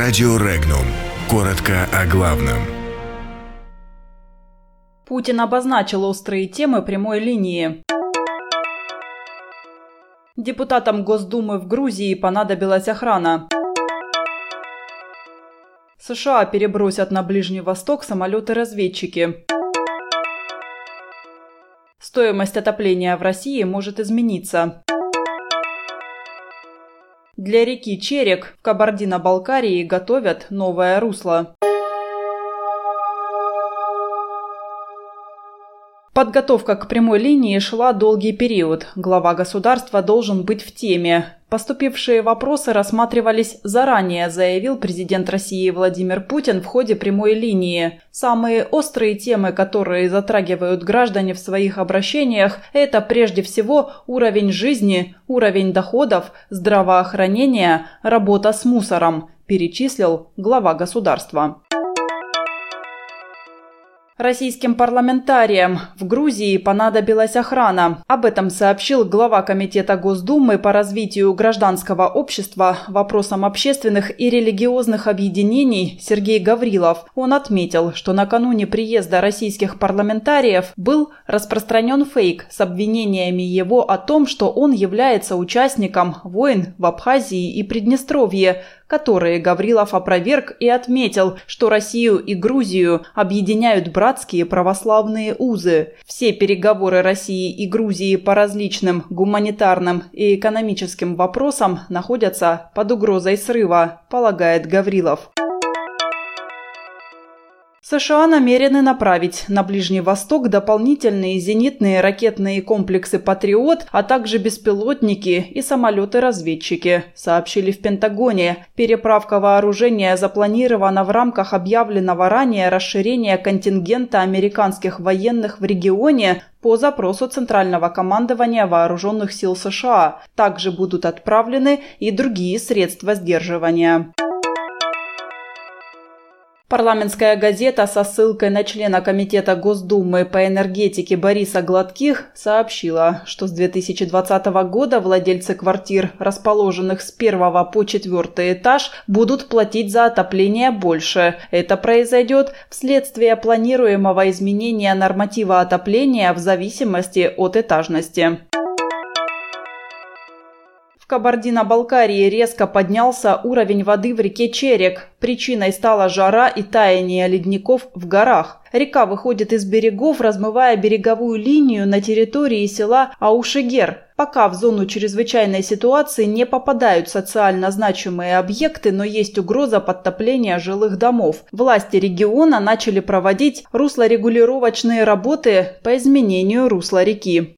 Радио Регнум. Коротко о главном. Путин обозначил острые темы прямой линии. Депутатам Госдумы в Грузии понадобилась охрана. США перебросят на Ближний Восток самолеты-разведчики. Стоимость отопления в России может измениться. Для реки Черек в Кабардино-Балкарии готовят новое русло. Подготовка к прямой линии шла долгий период. Глава государства должен быть в теме. Поступившие вопросы рассматривались заранее, заявил президент России Владимир Путин в ходе прямой линии. Самые острые темы, которые затрагивают граждане в своих обращениях, это прежде всего уровень жизни, уровень доходов, здравоохранение, работа с мусором, перечислил глава государства. Российским парламентариям в Грузии понадобилась охрана. Об этом сообщил глава Комитета Госдумы по развитию гражданского общества, вопросам общественных и религиозных объединений Сергей Гаврилов. Он отметил, что накануне приезда российских парламентариев был распространен фейк с обвинениями его о том, что он является участником войн в Абхазии и Приднестровье, которые Гаврилов опроверг и отметил, что Россию и Грузию объединяют братские православные узы. Все переговоры России и Грузии по различным гуманитарным и экономическим вопросам находятся под угрозой срыва, полагает Гаврилов. США намерены направить на Ближний Восток дополнительные зенитные ракетные комплексы «Патриот», а также беспилотники и самолеты-разведчики, сообщили в Пентагоне. Переправка вооружения запланирована в рамках объявленного ранее расширения контингента американских военных в регионе по запросу Центрального командования Вооруженных сил США. Также будут отправлены и другие средства сдерживания. Парламентская газета со ссылкой на члена Комитета Госдумы по энергетике Бориса Гладких сообщила, что с 2020 года владельцы квартир, расположенных с первого по четвертый этаж, будут платить за отопление больше. Это произойдет вследствие планируемого изменения норматива отопления в зависимости от этажности. Кабардино-Балкарии резко поднялся уровень воды в реке Черек. Причиной стала жара и таяние ледников в горах. Река выходит из берегов, размывая береговую линию на территории села Аушигер. Пока в зону чрезвычайной ситуации не попадают социально значимые объекты, но есть угроза подтопления жилых домов. Власти региона начали проводить руслорегулировочные работы по изменению русла реки.